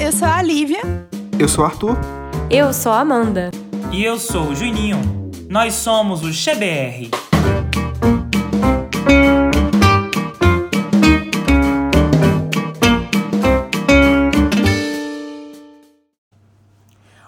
eu sou a Lívia. Eu sou o Arthur. Eu sou a Amanda. E eu sou o Juninho. Nós somos o XBR.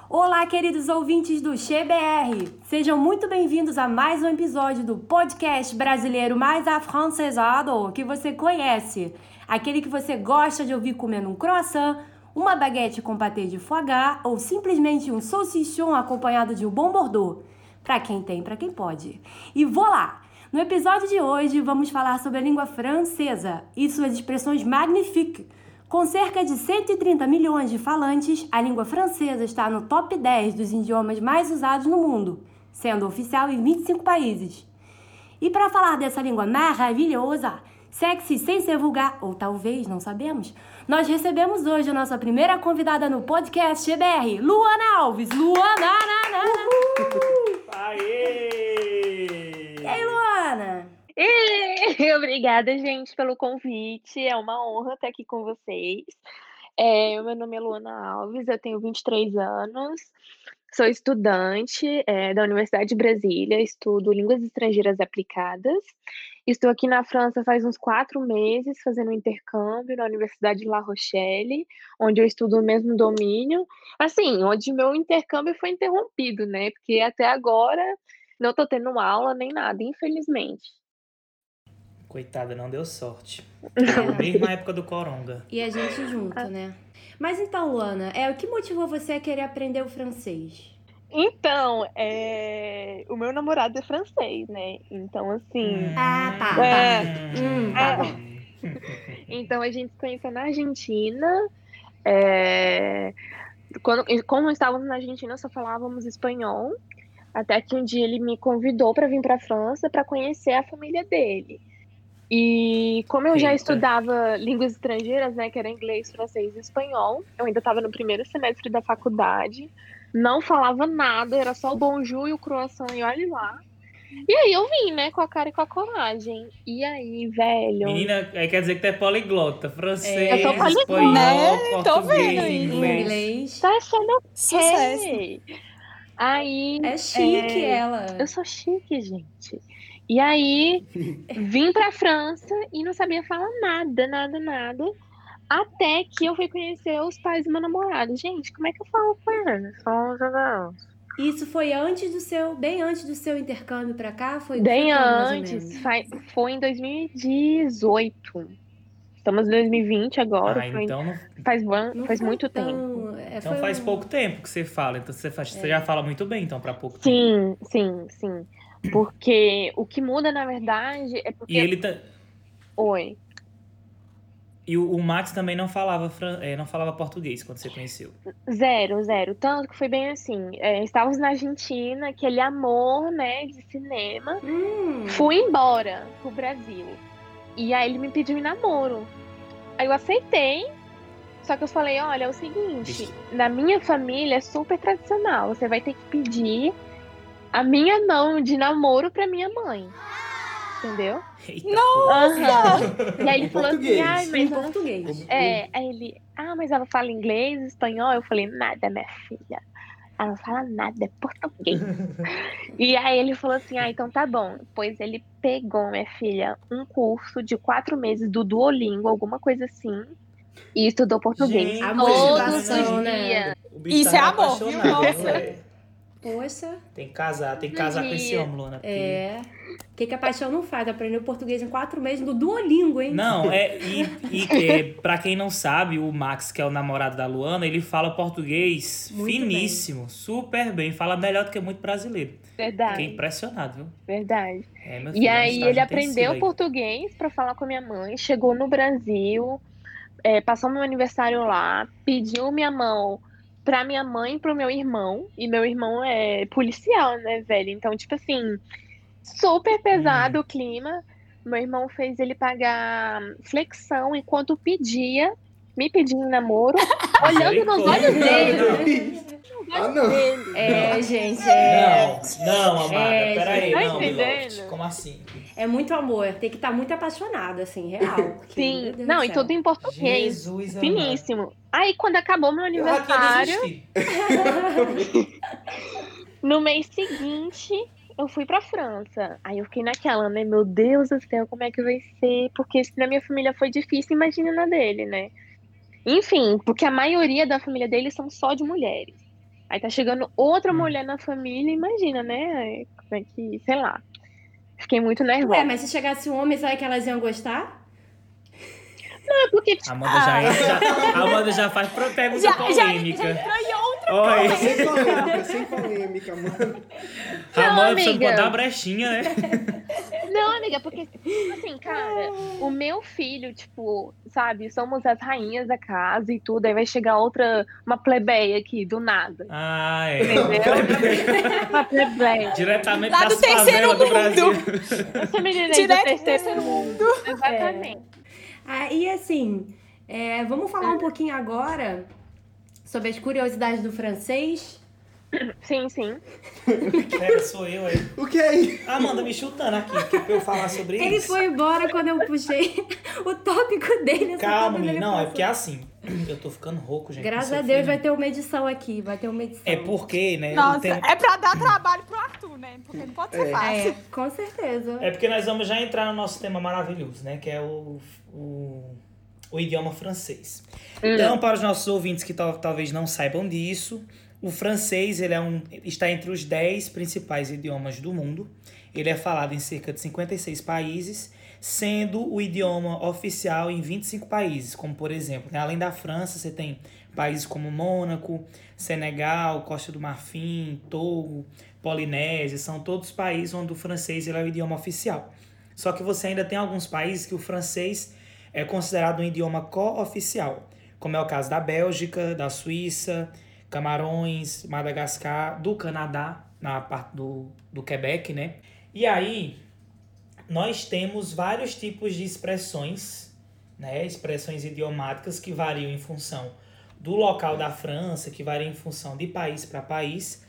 Olá, queridos ouvintes do XBR! Sejam muito bem-vindos a mais um episódio do podcast brasileiro mais afrancesado que você conhece. Aquele que você gosta de ouvir comendo um croissant, uma baguete com patê de foie gras ou simplesmente um saucisson acompanhado de um bom bordeaux. Para quem tem, para quem pode. E vou lá! No episódio de hoje vamos falar sobre a língua francesa e suas expressões magnifiques. Com cerca de 130 milhões de falantes, a língua francesa está no top 10 dos idiomas mais usados no mundo, sendo oficial em 25 países. E para falar dessa língua maravilhosa, sexy sem ser vulgar, ou talvez, não sabemos, nós recebemos hoje a nossa primeira convidada no podcast GBR, Luana Alves. Luana! Na, na, na. Aê! E aí, Luana? E, obrigada, gente, pelo convite. É uma honra estar aqui com vocês. É, meu nome é Luana Alves, eu tenho 23 anos, sou estudante é, da Universidade de Brasília, estudo línguas estrangeiras aplicadas. Estou aqui na França faz uns quatro meses, fazendo um intercâmbio na Universidade de La Rochelle, onde eu estudo o mesmo domínio. Assim, onde meu intercâmbio foi interrompido, né? Porque até agora não estou tendo aula nem nada, infelizmente. Coitada, não deu sorte. Na mesma época do Coronga. E a gente junto, né? Mas então, Luana, é, o que motivou você a querer aprender o francês? Então, é... o meu namorado é francês, né? Então, assim. Ah, tá. É. Hum, tá É. bom. Então a gente se conheceu na Argentina. é, Quando, como estávamos na Argentina, só falávamos espanhol. Até que um dia ele me convidou para vir para a França para conhecer a família dele. E como eu já Eita. estudava línguas estrangeiras, né, que era inglês, francês e espanhol, eu ainda estava no primeiro semestre da faculdade, não falava nada, era só o bonjour e o croissant e olha lá. E aí eu vim, né, com a cara e com a coragem. E aí, velho. Menina, aí quer dizer que tu é poliglota. Francês, Eu tô poliglota. espanhol, Né? Tô português, vendo isso. inglês. Inglês. Tá achando o Sucesso. quê? Aí. É chique é, ela. Eu sou chique, gente. E aí, vim pra França e não sabia falar nada, nada, nada. Até que eu fui conhecer os pais do meu namorado. Gente, como é que eu falo com eles? Isso foi antes do seu, bem antes do seu intercâmbio pra cá? Foi Bem foi antes, fa- foi em 2018. Estamos em 2020 agora. Ah, foi- então, não- faz Não faz foi muito tão- tempo. é, então foi faz um- pouco tempo que você fala. Então você, faz- você já fala muito bem, então, pra pouco tempo. Sim, sim, sim. Porque o que muda, na verdade, é porque. E ele tá... Oi. E o, o Max também não falava, fran- é, não falava português quando você conheceu. Zero, zero. Tanto que foi bem assim. é, estávamos na Argentina, aquele amor, né, de cinema. Hum, Fui embora pro Brasil. E aí ele me pediu em namoro. Aí eu aceitei. Só que eu falei, olha, é o seguinte, na minha família é super tradicional. Você vai ter que pedir a minha mão de namoro pra minha mãe. Entendeu? Eita, Aham. E aí ele Em falou assim, ai, em mas português. É, aí ele, ah, mas ela fala inglês, espanhol? Eu falei, nada, minha filha. Ela não fala nada, é português. e aí ele falou assim, ah, então tá bom. Pois ele pegou, minha filha, um curso de quatro meses do Duolingo, alguma coisa assim, e estudou português. Gente, Todos os né? dias. Bicho Isso tá é amor, viu? Nossa. né? Poxa, Tem que casar, tem que casar com esse homem, Luana. porque- é. O que, que a paixão não faz? Aprendeu português em quatro meses no Duolingo, hein? Não, é. E, e é, pra quem não sabe, o Max, que é o namorado da Luana, ele fala português Muito finíssimo, super bem. Fala melhor do que muito brasileiro. Fiquei Verdade, impressionado, viu? verdade. É, meu E filho, um aí ele aprendeu aí. português pra falar com a minha mãe, chegou no Brasil, é, passou meu aniversário lá, pediu minha mão pra minha mãe e pro meu irmão, e meu irmão é policial, né, velho? Então, tipo assim, super pesado Hum. o clima. Meu irmão fez ele pagar flexão enquanto pedia, me pedindo em namoro, olhando nos olhos dele. Ah, não. dele. É, gente, é, Não, não, amada, É, peraí, tá não? Milord. Como assim? é muito amor. Tem que estar muito apaixonado, assim, real. porque, Sim, não, e tudo em português. Jesus amado. Finíssimo. Aí, quando acabou meu aniversário, no mês seguinte, eu fui pra França. Aí eu fiquei naquela, né? Meu Deus do céu, como é que vai ser? Porque se na minha família foi difícil, imagina na dele, né? Enfim, porque a maioria da família dele são só de mulheres. Aí tá chegando outra Hum. mulher na família, imagina, né? Como é que, sei lá. Fiquei muito nervosa. Ué, mas se chegasse um homem, sabe que elas iam gostar? É porque, A Amanda já, já, a Amanda já faz pergunta Já, já, polêmica. já em outra. Oi. Sem polêmica, sem polêmica, mano. A Não, Amanda precisa amiga. botar a brechinha, né? Não, amiga, porque, assim, cara, o meu filho, tipo, sabe, somos as rainhas da casa e tudo, aí vai chegar outra, uma plebeia aqui, do nada. Ah, é. Entendeu? Uma plebeia. Diretamente Lá do terceiro do mundo. Brasil. Essa menina aí do Direto do terceiro terceiro mundo. Exatamente. Ah, e assim, é, vamos falar um pouquinho agora sobre as curiosidades do francês. Sim, sim. Pera, sou eu aí. O que é isso? A Amanda me chutando aqui, que é pra eu falar sobre Ele isso. foi embora quando eu puxei o tópico dele. Calma, tópico dele. Não, é passou. porque é assim. Eu tô ficando rouco, gente. Graças a Deus vai ter uma edição aqui, vai ter uma edição. É porque, né? Nossa, tema- é pra dar trabalho pro Arthur, né? Porque não pode ser É. fácil. É, com certeza. É porque nós vamos já entrar no nosso tema maravilhoso, né? Que é o, o, o idioma francês. Então, para os nossos ouvintes que tal- talvez não saibam disso, o francês ele é um, está entre os 10 principais idiomas do mundo. Ele é falado em cerca de 56 países, sendo o idioma oficial em 25 países, como por exemplo, né? além da França, você tem países como Mônaco, Senegal, Costa do Marfim, Togo, Polinésia, são todos países onde o francês ele é o idioma oficial. Só que você ainda tem alguns países que o francês é considerado um idioma co-oficial, como é o caso da Bélgica, da Suíça, Camarões, Madagascar, do Canadá, na parte do, do Quebec, né? E aí, nós temos vários tipos de expressões, né? Expressões idiomáticas que variam em função do local da França, que variam em função de país para país,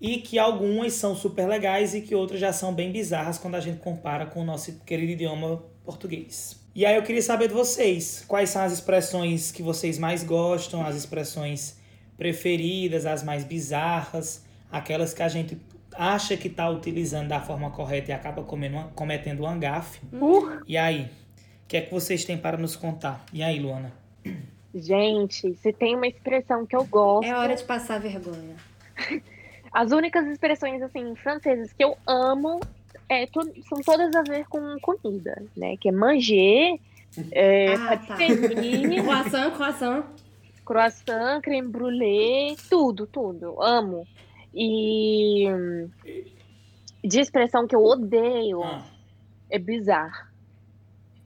e que algumas são super legais e que outras já são bem bizarras quando a gente compara com o nosso querido idioma português. E aí eu queria saber de vocês, quais são as expressões que vocês mais gostam, as expressões preferidas, as mais bizarras, aquelas que a gente acha que está utilizando da forma correta e acaba uma- cometendo um gafe. Uh, E aí, o que é que vocês têm para nos contar? E aí, Luana? gente, se tem uma expressão que eu gosto. É hora de passar vergonha. As únicas expressões, assim, francesas que eu amo é, to- são todas a ver com comida, né? Que é manger, é, Ah, tá. Croissant, croissant. croissant, creme brulee, tudo, tudo. Amo. E hum, de expressão que eu odeio Ah, é bizarro.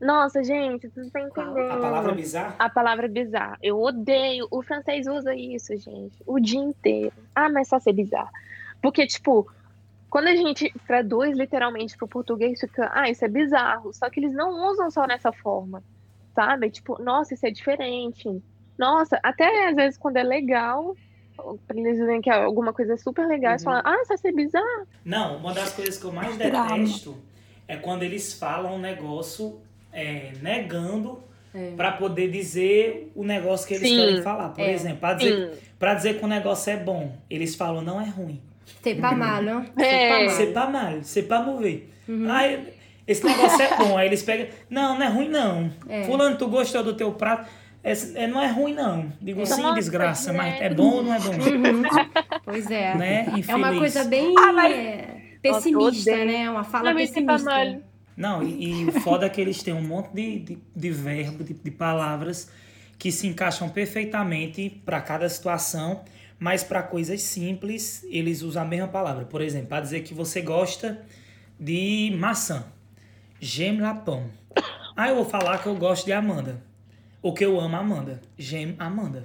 Nossa, gente, vocês não Qual? entendendo. a palavra bizarra? A palavra bizarro. Eu odeio. O francês usa isso, gente, o dia inteiro. Ah, mas só ser bizarro. Porque, tipo, quando a gente traduz literalmente pro português, fica, ah, isso é bizarro. Só que eles não usam só nessa forma, sabe? Tipo, nossa, isso é diferente. Nossa, até às vezes quando é legal, pra eles dizerem que alguma coisa é super legal, eles Uhum. falam, ah, isso vai ser bizarro. Não, uma das coisas que eu mais detesto é quando eles falam um negócio é, negando É. pra poder dizer o negócio que eles Sim. querem falar. Por É. exemplo, pra dizer, dizer que o negócio é bom, eles falam não é ruim. C'est pas mal, hein? É. C'est pas mal, c'est pas mauvais. Ai, esse negócio é bom. Aí eles pegam. Não, não é ruim, não. É. Fulano, tu gostou do teu prato? Esse- é, não é ruim, não. Digo sim, Nossa, desgraça, mas né? é bom ou não é bom? Pois é. né? É uma coisa bem Ah, mas- é, pessimista, né? Uma fala Não, mas pas pessimista. Não, e, e o foda é que eles têm um monte de, de, de verbo, de, de palavras que se encaixam perfeitamente para cada situação, mas para coisas simples eles usam a mesma palavra. Por exemplo, para dizer que você gosta de maçã. J'aime la pomme. Ah, eu vou falar que eu gosto de Amanda. Ou que eu amo Amanda. J'aime Amanda.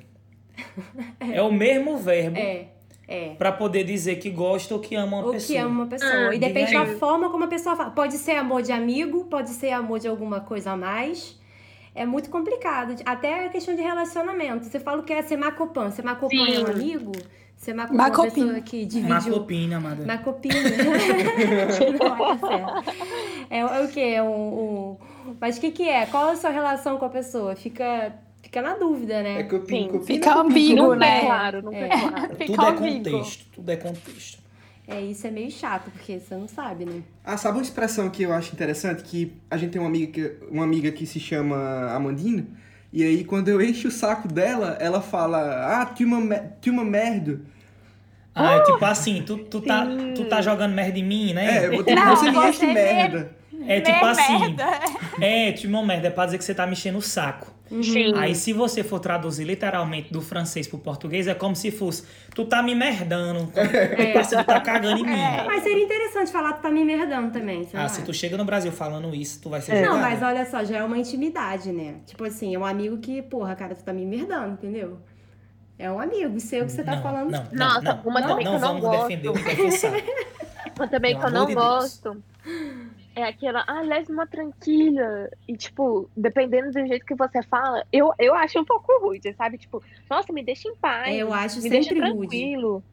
É o mesmo verbo É, é. para poder dizer que gosta ou que ama uma Ou pessoa. que ama uma pessoa. Ah, e depende da forma como a pessoa fala. Pode ser amor de amigo, pode ser amor de alguma coisa a mais. É muito complicado. Até a questão de relacionamento. Você fala que é ser macopan. Ser macopan é um amigo? Ser macopan é uma pessoa que divide Uma o... copinha, amada. Macopinho. Não é. É, é o quê? É um, um- Mas o que que é? Qual a sua relação com a pessoa? Fica, fica na dúvida, né? É copinho, Sim, copinho. fica é ambíguo, né? é claro, nunca é, É. claro. Fica Tudo é contexto, tudo é contexto. É, isso é meio chato, porque você não sabe, né? Ah, sabe uma expressão que eu acho interessante? Que a gente tem uma amiga que, uma amiga que se chama Amandina, e aí quando eu encho o saco dela, ela fala, ah, tu uma, me- tu uma merda. Ah, é tipo assim, tu, tu, tá, tu tá jogando merda em mim, É, né? vou ter Não, você me enche me- merda. É tipo assim. merda. É, tipo uma merda, é pra dizer que você tá mexendo o saco. Sim. Aí se você for traduzir literalmente do francês pro português, é como se fosse, tu tá me merdando, é. tu tá cagando em mim. Mas seria interessante falar que tá me merdando também, Ah, não se tu chega no Brasil falando isso, tu vai ser Não, julgada. mas olha só, já é uma intimidade, né? Tipo assim, é um amigo que, porra, cara, tu tá me merdando, entendeu? É um amigo seu que você tá não, falando. Não, não, Nossa, não, uma não, também não que eu não vamos gosto. defender o defensor. Uma também Pelo que eu não de Deus. É aquela, ah, laisse-moi tranquila. E, tipo, dependendo do jeito que você fala, eu, eu acho um pouco rude, sabe? Tipo, nossa, me deixa em paz. É, eu acho me deixa sempre rude. tranquilo.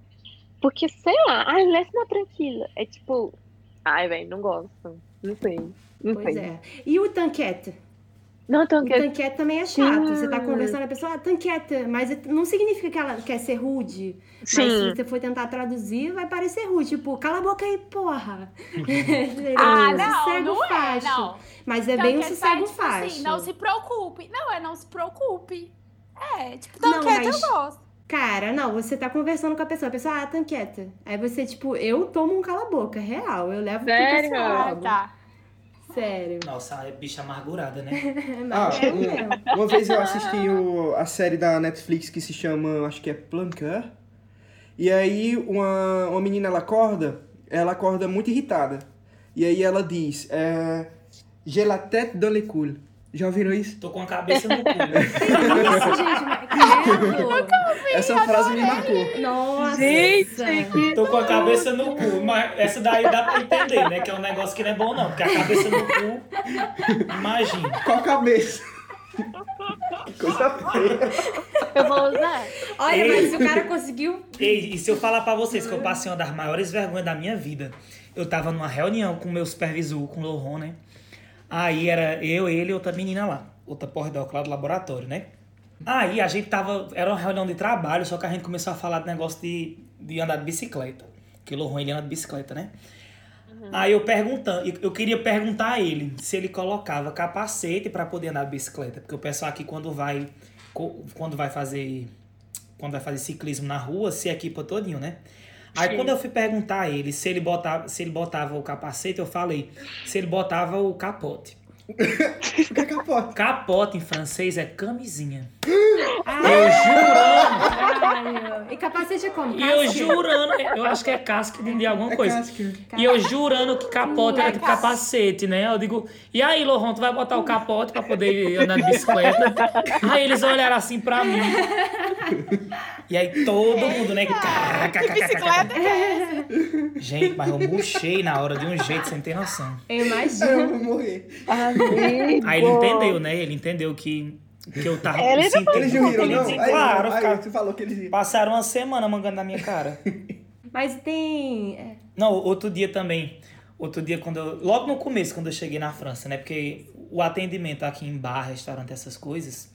Porque, sei lá, ai, laisse-moi tranquila. É tipo, ai, velho, não gosto. Não sei. Não Pois sei. é. E o tanquete? Não, O que... tanquete também é chato. Sim. Você tá conversando, a pessoa, ah, tanquete, mas não significa que ela quer ser rude. Mas se Sim. você for tentar traduzir, vai parecer rude. Tipo, cala a boca aí, porra. Ah, não, sossego não é, não. Mas é Então, bem um sossego tipo facho. assim, não se preocupe. Não, é não se preocupe. É, tipo, Não, tanquete mas- eu gosto. Cara, não, você tá conversando com a pessoa, a pessoa, ah, tanqueta. Aí você, tipo, eu tomo um cala-boca, real. Eu levo pro Sério? pessoal. Ah, tá. Sério. Nossa, é bicha amargurada, né? Ah, é um- mesmo. uma vez eu assisti o- a série da Netflix que se chama, acho que é Planqueur. E aí uma, uma menina ela acorda, ela acorda muito irritada. E aí ela diz, é, J'ai la tête dans les couilles. Já ouviram isso? Tô com a cabeça no cu. Isso, gente, mas credo. Essa frase me marcou. Nossa. Gente, que... Tô com a cabeça no cu. Mas essa daí dá pra entender, né? Que é um negócio que não é bom, não. Porque a cabeça no cu. Imagina. Com a cabeça. que coisa feia. eu vou usar. Olha, mas se o cara conseguiu. Ei, e se eu falar pra vocês que eu passei uma das maiores vergonhas da minha vida, eu tava numa reunião com o meu supervisor, com o Loron, né? Aí era eu, ele e outra menina lá, outra pós-doc lá do laboratório, né? Aí a gente tava, era uma reunião de trabalho, só que a gente começou a falar de negócio de, de andar de bicicleta. Que o ele anda de bicicleta, né? Aí eu perguntando, eu- queria perguntar a ele se ele colocava capacete pra poder andar de bicicleta, porque o pessoal aqui quando vai quando vai fazer quando vai fazer ciclismo na rua, se equipa todinho, né? Aí Sim. quando eu fui perguntar a ele se ele botava, se ele botava o capacete, eu falei se ele botava o capote. O que é capote? Capote em francês é camisinha. Ah, Eu jurando, caralho. E capacete é como? e eu jurando, eu acho que é casca de, de alguma É coisa. casca. E eu jurando que capote era É tipo capacete, né? Eu digo, e aí, Loron, tu vai botar o capote pra poder andar de bicicleta? aí eles olharam assim pra mim. E aí todo mundo, né? Que bicicleta é Gente, mas eu murchei na hora de um jeito sem ter noção. Eu Eu imagino. vou morrer. Amigo. Aí ele entendeu, né? Ele entendeu que, que eu tava Ele sentindo. Eles não não? Aí, claro, aí, cara. você falou que eles riram. Passaram uma semana mangando na minha cara. Mas tem. é, Não, outro dia também. Outro dia, quando eu, logo no começo, quando eu cheguei na França, né? Porque o atendimento aqui em bar, restaurante, essas coisas,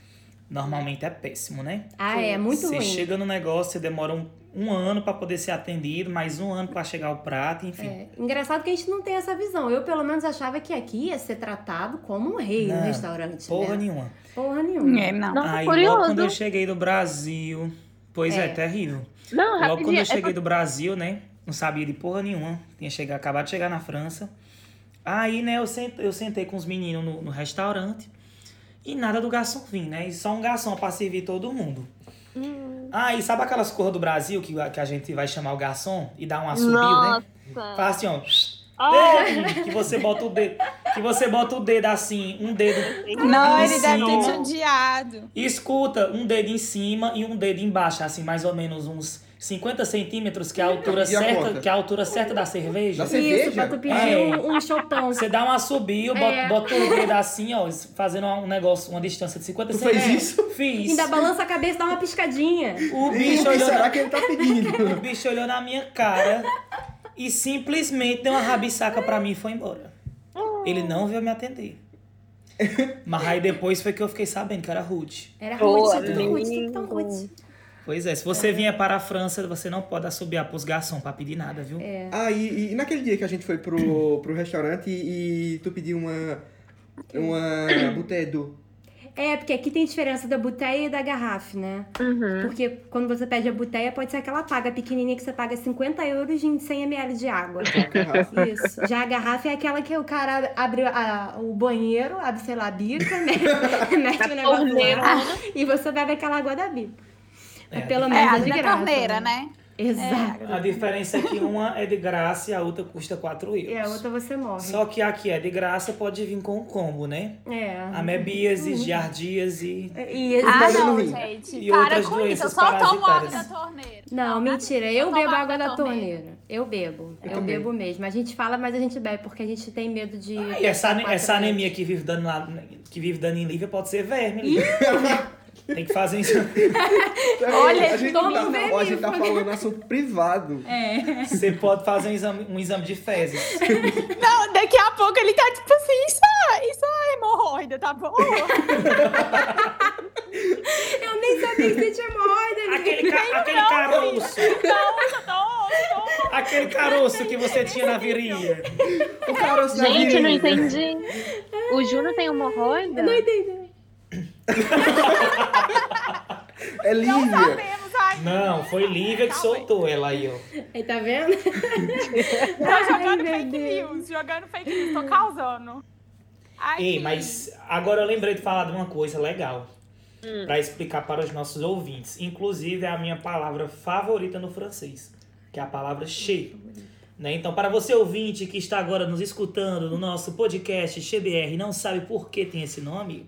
normalmente é péssimo, né? Ah, é muito você ruim. chega no negócio, você demora um, um ano pra poder ser atendido, mais um ano pra chegar o prato, enfim. É, engraçado que a gente não tem essa visão. Eu, pelo menos, achava que aqui ia ser tratado como um rei no Não, restaurante. Porra né? nenhuma. Porra nenhuma. É, não. Nossa, Aí curioso. logo quando eu cheguei do Brasil. Pois é, É. terrível. Não, Logo quando eu é cheguei do Brasil, né? Não sabia de porra nenhuma. Tinha chegado, acabado de chegar na França. Aí, né, eu sentei, eu sentei com os meninos no, no restaurante. E nada do garçom vir, né? E só um garçom pra servir todo mundo. Hum. Aí, sabe aquelas cores do Brasil que, que a gente vai chamar o garçom e dar um assobio, né? Nossa. Faz assim, ó. Ei, que você bota o dedo. Que você bota o dedo assim, um dedo. Não, em ele deve ter te cima. odiado. E escuta, um dedo em cima e um dedo embaixo, assim, mais ou menos uns 50 centímetros, que é a altura E a certa, conta? que é a altura certa da cerveja. Da cerveja? Isso, pra tu pedir É. um, um chopão. Você dá uma subida, bota, É. bota o dedo assim, ó, fazendo um negócio, uma distância de 50 Tu fez centímetros. isso? Fiz. Ainda balança a cabeça e dá uma piscadinha. O bicho que olhou será na... que ele tá pedindo? O bicho olhou na minha cara e simplesmente deu uma rabisaca pra mim e foi embora. Ele não veio me atender. Mas aí depois foi que eu fiquei sabendo que era rude. Era Boa, rude, tudo rude, tudo tão lindo. rude. Pois é, se você vier para a França, você não pode assobiar pros garçons pra pedir nada, viu? É. Ah, e, e naquele dia que a gente foi pro, pro restaurante e, e tu pediu uma. Uma d'eau. É, porque aqui tem diferença da boteia e da garrafa, né? Uhum. Porque quando você pede a boteia, pode ser aquela paga pequenininha que você paga 50 euros em 100 ml de água. garrafa. Isso. Já a garrafa é aquela que o cara abre a- o banheiro, abre, sei lá, a bica, né? Mete o negócio torneira. lá e você bebe aquela água da bica. Mas pelo É, menos é, ali de na graça. torneira, né? Exato. A diferença é que uma é de graça e a outra custa 4 euros. E a outra você morre. Só que a que é de graça pode vir com um combo, né? É. Amebiases, giardias e... E Ah, não, gente. E para outras com isso. Eu doenças só tomo água da torneira. Não, mentira. Eu Só bebo tomar água da torneira. torneira. Eu bebo. Eu, também. bebo mesmo. A gente fala, mas a gente bebe porque a gente tem medo de. E essa, essa anemia que vive dando lá, que vive dando em Lívia pode ser verme. Tem que fazer isso. Olha, a gente, toma tá, ó, a gente tá falando assunto privado. É. Você pode fazer um exame, um exame de fezes. Não, daqui a pouco ele tá tipo assim, isso é, isso é hemorroida, tá bom? Eu nem sabia que você tinha hemorroida. Aquele, ca- aquele caroço. Não, não, não. Aquele caroço que você tinha na virilha. O caroço Gente, não virilha. entendi. O Júnior tem hemorroida? Não entendi. É Não Lívia. sabemos ainda. Não, foi Lívia que soltou ela aí, ó. Aí, tá vendo? Tô jogando fake Deus. news, jogando fake news, tô causando. Aqui. Ei, mas agora eu lembrei de falar de uma coisa legal. Hum. Pra explicar para os nossos ouvintes. Inclusive é a minha palavra favorita no francês. Que é a palavra che. Né? Então, para você ouvinte que está agora nos escutando no nosso podcast CBR e não sabe por que tem esse nome,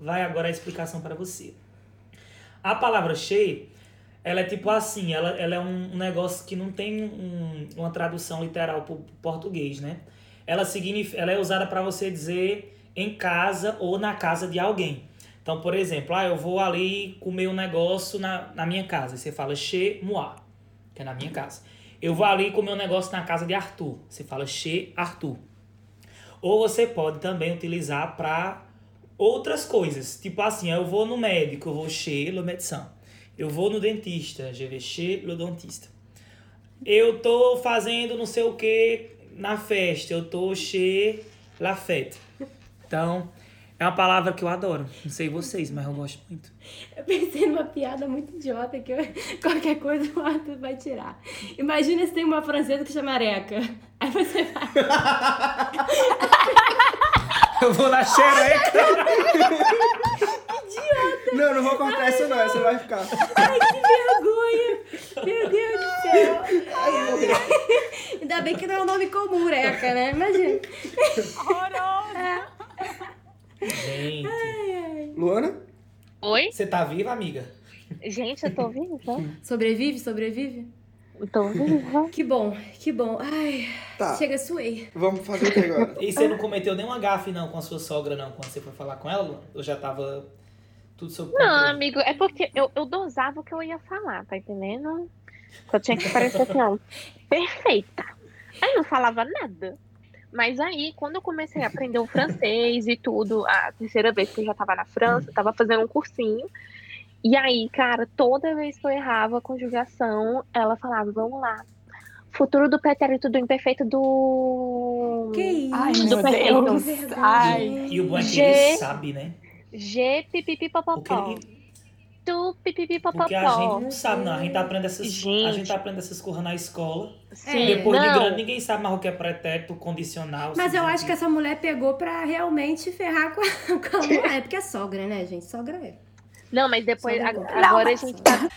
vai agora a explicação para você. A palavra che, ela é tipo assim, ela, ela é um negócio que não tem um- uma tradução literal para português, né? Ela, significa, ela é usada para você dizer em casa ou na casa de alguém. Então, por exemplo, ah, eu vou ali comer um negócio na, na minha casa. Você fala chez moi, que é na minha casa. Eu vou ali comer um negócio na casa de Arthur. Você fala chez Arthur. Ou você pode também utilizar para outras coisas. Tipo assim, eu vou no médico, eu vou chez le médecin. Eu vou no dentista, je vais chez le dentiste. Eu tô fazendo não sei o que na festa, eu tô chez la fête. Então, é uma palavra que eu adoro. Não sei vocês, mas eu gosto muito. Eu pensei numa piada muito idiota que eu- qualquer coisa o Arthur vai tirar. Imagina se tem uma francesa que chama Areca. Aí você vai. Eu vou na xereca. Não, não vou cortar essa não, essa vai ficar. Ai, que vergonha! Meu Deus do céu! Ainda bem que não é um nome comum, Areca, né? Imagina. Horroroso. Gente, Luana? Oi? você tá viva, amiga? Gente, eu tô viva? Sobrevive, sobrevive? Viva. Que bom, que bom. Ai, Tá. chega, suei. Vamos fazer o que agora? E você não cometeu nenhuma gafe, não, com a sua sogra, não, quando você foi falar com ela? Eu já tava tudo sob Não, controle? amigo, é porque eu, eu dosava o que eu ia falar, tá entendendo? Eu tinha que parecer assim, ó, perfeita. Aí não falava nada. Mas aí, quando eu comecei a aprender o francês e tudo, a terceira vez que eu já tava na França, eu tava fazendo um cursinho. E aí, cara, toda vez que eu errava a conjugação, ela falava, vamos lá. Futuro do pretérito do imperfeito do. Que isso? Ai, Do meu perfeito. Deus. Ai. E o bom é que G- ele sabe, né? G pipipi Porque, popopó. ele- Tu pipipi popopó. porque a gente não sabe, não. A gente aprende essas, a Gente. gente aprende essas coisas na escola. Sim, Depois de não. grande, ninguém sabe mais o que é pretérito, condicional. Mas eu acho que essa mulher pegou pra realmente ferrar com a, com a mulher. Porque é sogra, né, gente? Sogra é. Não, mas depois, não. agora Não, a gente tá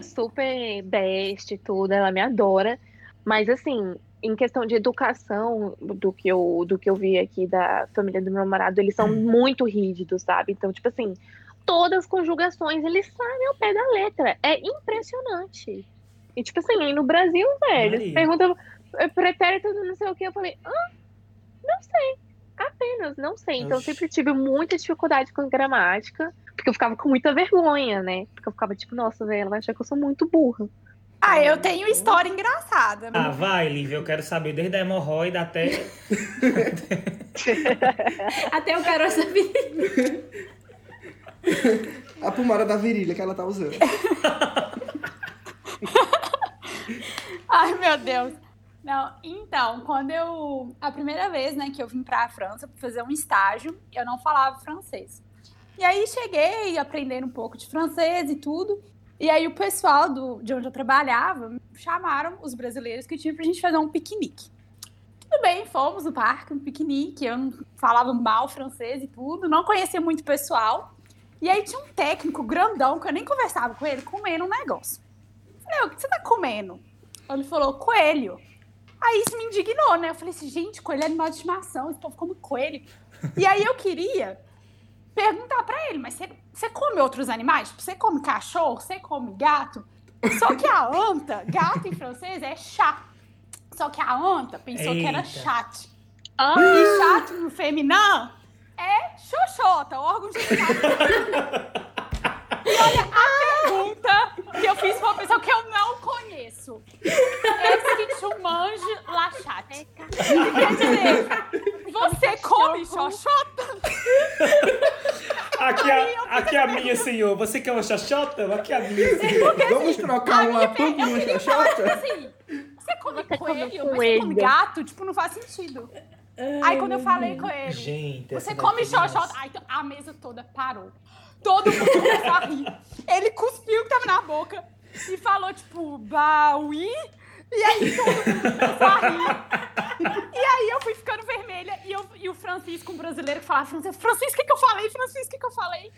super best e tudo, ela me adora. Mas assim, em questão de educação, do que eu, do que eu vi aqui da família do meu namorado, eles são muito rígidos, sabe? Então, tipo assim, todas as conjugações, eles sabem ao pé da letra. É impressionante. E tipo assim, aí no Brasil, velho, pergunta pretérito não sei o que, eu falei, ah, não sei. Apenas, não sei. Então Oxi. sempre tive muita dificuldade com gramática, porque eu ficava com muita vergonha, né? Porque eu ficava tipo, nossa, velho, ela vai achar que eu sou muito burra. Ah, eu tenho história engraçada. Ah, vai, Lívia, eu quero saber desde a hemorroida até. Até eu quero saber. A pomada da virilha que ela tá usando. Ai, meu Deus. Não, então, quando eu. A primeira vez, né, que eu vim pra França pra fazer um estágio, eu não falava francês. E aí cheguei aprendendo um pouco de francês e tudo. E aí o pessoal do, de onde eu trabalhava chamaram os brasileiros que tinham pra gente fazer um piquenique. Tudo bem, fomos no parque, um piquenique. Eu falava mal francês e tudo, não conhecia muito o pessoal. E aí tinha um técnico grandão, que eu nem conversava com ele, comendo um negócio. Falei, o que você tá comendo? Ele falou, coelho. Aí isso me indignou, né? Eu falei assim, gente, coelho é animal de estimação, esse povo come coelho. E aí eu queria perguntar pra ele, mas você, come outros animais? Tipo, você come cachorro? Você come gato? Só que a anta, gato em francês é chat. Só que a anta pensou que era Eita. chat. Ah, E chat no feminino é xoxota, órgão genital. E olha a pergunta que eu fiz pra uma pessoa que eu não conheço. Est-ce que tu manges la chatte? Quer dizer, você come xoxota? Aqui a, aqui a minha, senhor. Você quer uma xoxota? Aqui a minha, senhor. Vamos trocar uma e uma xoxota? Assim, você come Você come coelho, mas você coelho. come gato? Tipo, não faz sentido. Aí quando eu falei com ele, Gente, Você come nossa. xoxota. Aí então, a mesa toda parou. Todo mundo começou a rir. Ele cuspiu o que tava na boca e falou, tipo, baui. E aí todo mundo começou a rir. E aí eu fui ficando vermelha e, eu, e o Francisco, um brasileiro, que falava, Francisco, Francisco, o que, que eu falei? Francisco, o que, que eu falei?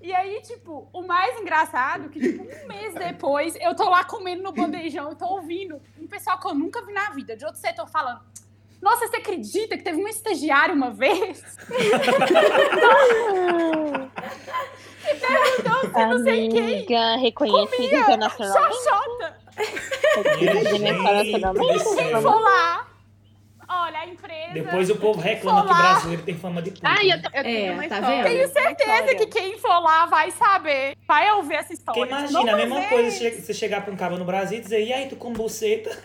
E aí, tipo, o mais engraçado, que tipo, um mês depois, eu tô lá comendo no bandejão, eu tô ouvindo um pessoal que eu nunca vi na vida, de outro setor, falando. Nossa, você acredita que teve uma estagiária uma vez? e perguntou se não sei quem amiga reconhecida internacionalmente. xoxota. Reconhecida internacionalmente. Quem for lá. Depois o povo reclama que o brasileiro tem fama de puta. Ai, eu, eu tenho É, uma tá? Tenho certeza que quem for lá vai saber, vai ouvir essa história. Porque imagina, a mesma vez. coisa você chegar pra um cara no Brasil e dizer, e aí, tu come buceta?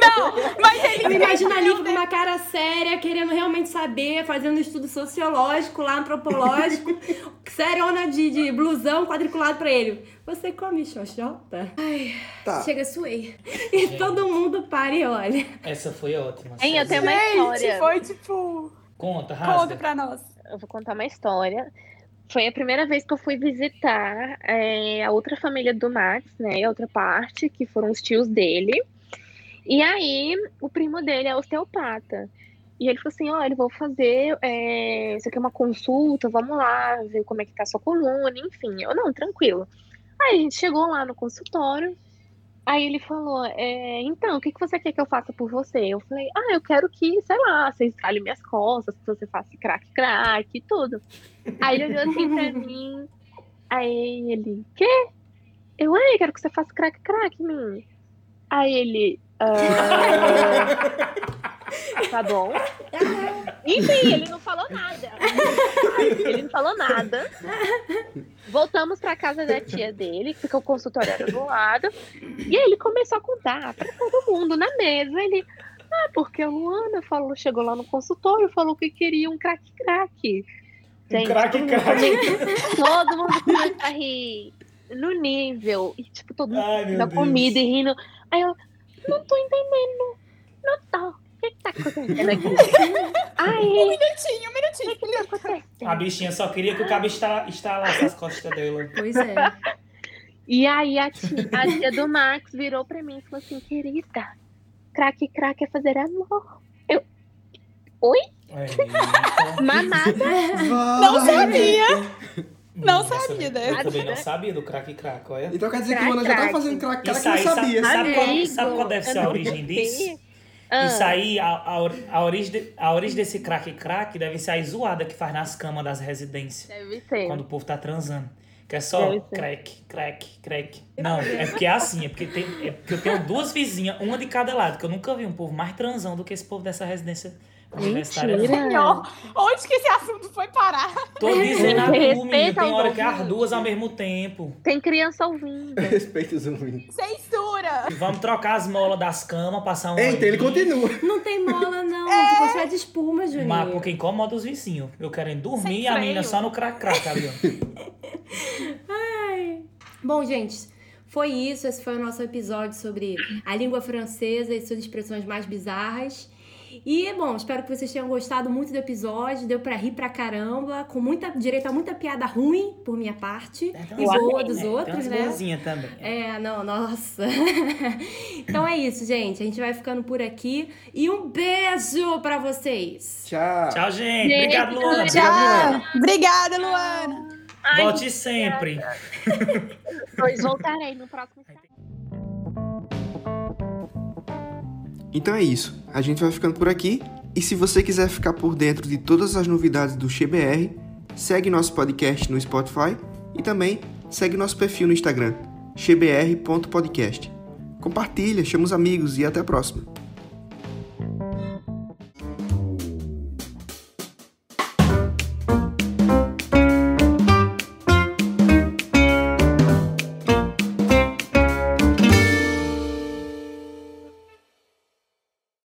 Não, mas ele... Eu imagino a Lívia com uma cara séria, querendo realmente saber, fazendo um estudo sociológico lá, antropológico, seriona de, de blusão quadriculado pra ele. Você come xoxota? Ai, Tá. chega, suei. E todo mundo para e olha. Essa foi ótima. Hein, eu tenho uma Gente, história. foi tipo... Conta, Conta rasga. pra nós. Eu vou contar uma história. Foi a primeira vez que eu fui visitar é, a outra família do Max, né? A outra parte, que foram os tios dele. E aí, o primo dele é osteopata. E ele falou assim: olha, eu vou fazer. É, isso aqui é uma consulta, vamos lá, ver como é que tá a sua coluna, enfim. Eu, não, tranquilo. Aí a gente chegou lá no consultório. Aí ele falou, é, então, o que, que você quer que eu faça por você? Eu falei, ah, eu quero que, sei lá, você estrale minhas costas, que você faça crack-crack e tudo. Aí ele olhou assim pra mim, aí ele, quê? Eu, ai, quero que você faça crack-crack em mim. Aí ele, ah, tá bom. Enfim, ele não falou nada. Ele não falou nada. Voltamos pra casa da tia dele, que fica o consultório era do lado. E aí ele começou a contar pra todo mundo na mesa. Ele, ah, porque a Luana falou, chegou lá no consultório, falou que queria um crack-crack. Gente, crack, todo mundo crack. come- Todo mundo começa a rir no nível. E, tipo, todo mundo Ai, Deus. comida e rindo. Aí eu, não tô entendendo. Não tô. Que que tá acontecendo aqui? Aí, Um minutinho, um minutinho. o que que tá acontecendo? A bichinha só queria que o cabo estala- estalasse as costas dela. Pois é. E aí a tia, a tia do Max virou pra mim e falou assim, querida, craque craque é fazer amor. Eu, oi? Eita. Mamada? Não sabia. Não Nossa, sabia Eu dessa. também não sabia do crack crack, olha. Então quer dizer que Crack, o Luana já tava crack. fazendo crack, crack Isso e não aí, sabe, sabia. sabe, qual, sabe qual deve eu ser a origem disso? Ah. Isso aí, a, a, a, origem, a origem desse craque-craque deve ser a zoada que faz nas camas das residências. Deve ser. Quando o povo tá transando. Que é só crack, crack, crack. Não, é porque é assim, é porque, tem, é porque eu tenho duas vizinhas, uma de cada lado, que eu nunca vi um povo mais transão do que esse povo dessa residência. Mentira. Senhor, onde que esse assunto foi parar? Tô dizendo a tu, menina, tem hora que as duas ao mesmo tempo. Tem criança ouvindo. Respeita os ouvintes. Censura! E vamos trocar as molas das camas, passar um. Eita, ele continua. Não tem mola, não. Tu gosta de espuma, Juninho. Mas porque incomoda os vizinhos. Eu querendo dormir e a menina só no crack-crack ali, ó. Bom, gente, foi isso. Esse foi o nosso episódio sobre a língua francesa e suas expressões mais bizarras. E, bom, espero que vocês tenham gostado muito do episódio. Deu pra rir pra caramba, com muita direito a muita piada ruim por minha parte Tem e umas- boa dos é, outros, Tem umas né? boazinhas também. É, não, nossa. então é isso, gente. A gente vai ficando por aqui. E um beijo pra vocês. Tchau. Tchau, gente. Gente, Obrigado, Luana. Tchau! Obrigada, Luana! Ai, Volte sempre. Pois voltarei no próximo Então é isso. A gente vai ficando por aqui. E se você quiser ficar por dentro de todas as novidades do XBR, segue nosso podcast no Spotify e também segue nosso perfil no Instagram, xbr.podcast. Compartilha, chama os amigos e até a próxima.